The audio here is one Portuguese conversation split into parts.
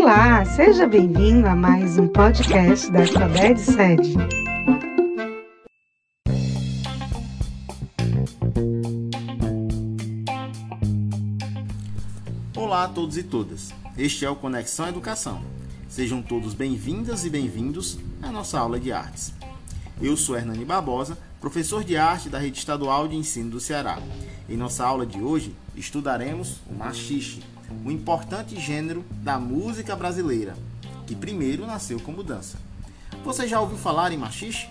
Olá, seja bem-vindo a mais um podcast da Alfabete Sede. Olá a todos e todas. Este é o Conexão Educação. Sejam todos bem-vindas e bem-vindos à nossa aula de artes. Eu sou Hernani Barbosa, professor de arte da Rede Estadual de Ensino do Ceará. Em nossa aula de hoje, estudaremos o machixe, um importante gênero da música brasileira, que primeiro nasceu como dança. Você já ouviu falar em machixe?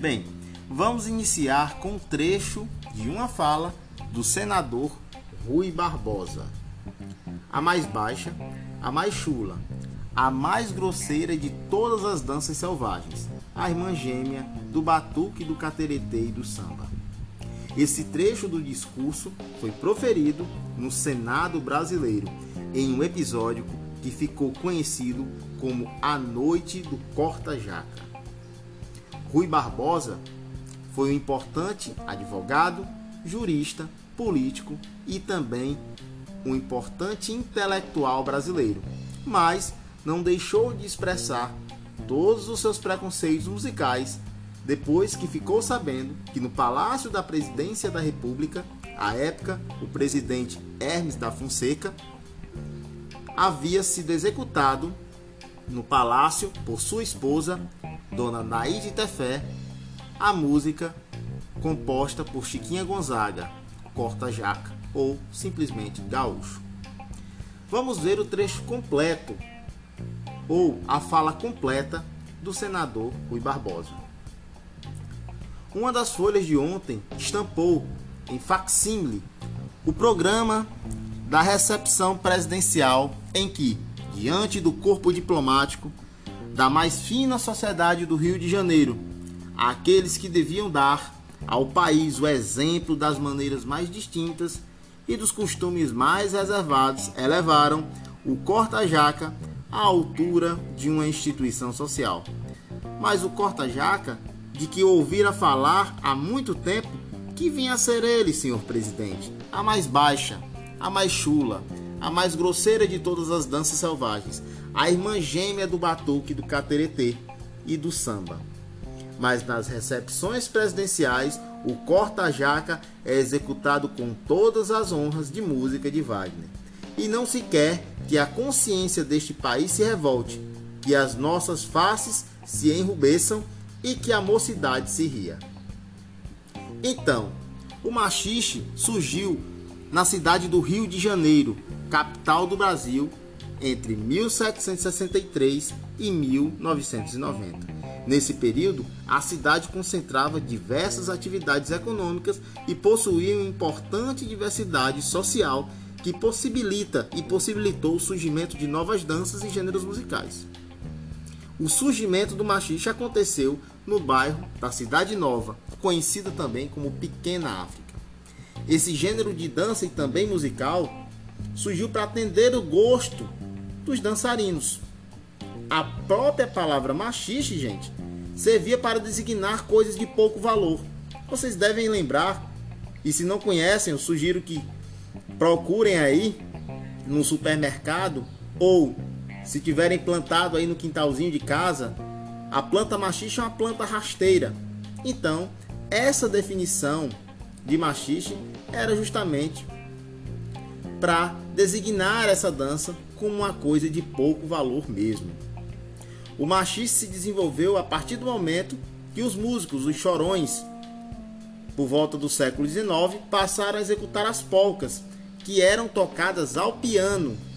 Bem, vamos iniciar com um trecho de uma fala do senador Rui Barbosa. A mais baixa, a mais chula, a mais grosseira de todas as danças selvagens, a irmã gêmea do batuque, do cateretê e do samba. Esse trecho do discurso foi proferido no Senado brasileiro em um episódio que ficou conhecido como A Noite do Corta-Jaca. Rui Barbosa foi um importante advogado, jurista, político e também um importante intelectual brasileiro, mas não deixou de expressar todos os seus preconceitos musicais depois que ficou sabendo que no Palácio da Presidência da República, à época, o presidente Hermes da Fonseca havia sido executado no palácio por sua esposa, Dona Naide Tefé, a música composta por Chiquinha Gonzaga, Corta Jaca ou simplesmente Gaúcho. Vamos ver o trecho completo ou a fala completa do senador Rui Barbosa. Uma das folhas de ontem estampou em facsímile o programa da recepção presidencial em que, diante do corpo diplomático da mais fina sociedade do Rio de Janeiro, aqueles que deviam dar ao país o exemplo das maneiras mais distintas e dos costumes mais reservados, elevaram o corta-jaca à altura de uma instituição social. Mas o corta-jaca, de que ouvira falar há muito tempo, que vinha a ser ele, senhor presidente, a mais baixa, a mais chula, a mais grosseira de todas as danças selvagens, a irmã gêmea do batuque, do cateretê e do samba. Mas nas recepções presidenciais, o corta-jaca é executado com todas as honras de música de Wagner. E não se quer que a consciência deste país se revolte, que as nossas faces se enrubeçam e que a mocidade se ria. Então, o machixe surgiu na cidade do Rio de Janeiro, capital do Brasil, entre 1763 e 1990. Nesse período, a cidade concentrava diversas atividades econômicas e possuía uma importante diversidade social que possibilita e possibilitou o surgimento de novas danças e gêneros musicais. O surgimento do machixe aconteceu no bairro da Cidade Nova, conhecida também como Pequena África. Esse gênero de dança e também musical surgiu para atender o gosto dos dançarinos. A própria palavra machixe, gente, servia para designar coisas de pouco valor. Vocês devem lembrar, e se não conhecem, eu sugiro que procurem aí no supermercado ou se tiverem plantado aí no quintalzinho de casa, a planta machixe é uma planta rasteira. Então, essa definição de machixe era justamente para designar essa dança como uma coisa de pouco valor mesmo. O machixe se desenvolveu a partir do momento que os músicos, os chorões, por volta do século XIX, passaram a executar as polcas, que eram tocadas ao piano.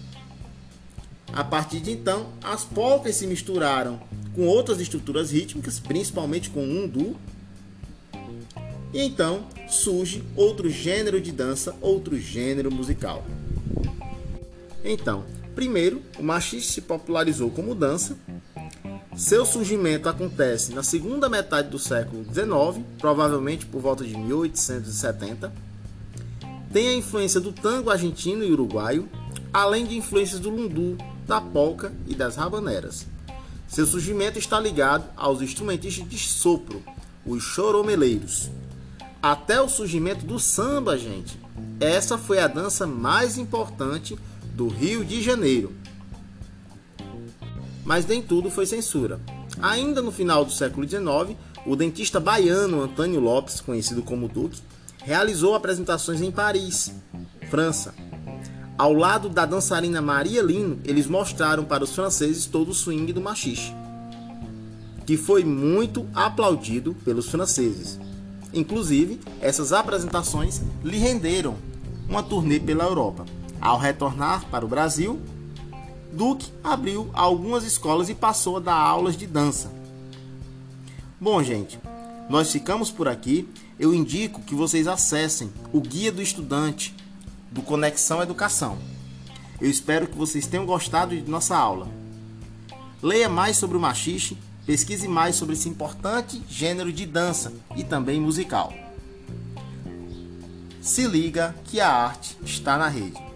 A partir de então, as polcas se misturaram com outras estruturas rítmicas, principalmente com um du. E então surge outro gênero de dança, outro gênero musical. Então, primeiro, o machixe se popularizou como dança. Seu surgimento acontece na segunda metade do século XIX, provavelmente por volta de 1870 tem a influência do tango argentino e uruguaio, além de influências do lundu, da polca e das rabaneras. Seu surgimento está ligado aos instrumentistas de sopro, os choromeleiros. Até o surgimento do samba, gente. Essa foi a dança mais importante do Rio de Janeiro. mas nem tudo foi censura. Ainda no final do século XIX, o dentista baiano Antônio Lopes, conhecido como Duque, realizou apresentações em Paris, França. Ao lado da dançarina Maria Lino, eles mostraram para os franceses todo o swing do machixe, que foi muito aplaudido pelos franceses. Inclusive, essas apresentações lhe renderam uma turnê pela Europa. Ao retornar para o Brasil, Duque abriu algumas escolas e passou a dar aulas de dança. Bom, gente, nós ficamos por aqui. Eu indico que vocês acessem o Guia do Estudante do Conexão Educação. Eu espero que vocês tenham gostado de nossa aula. Leia mais sobre o machixe, pesquise mais sobre esse importante gênero de dança e também musical. Se liga que a arte está na rede.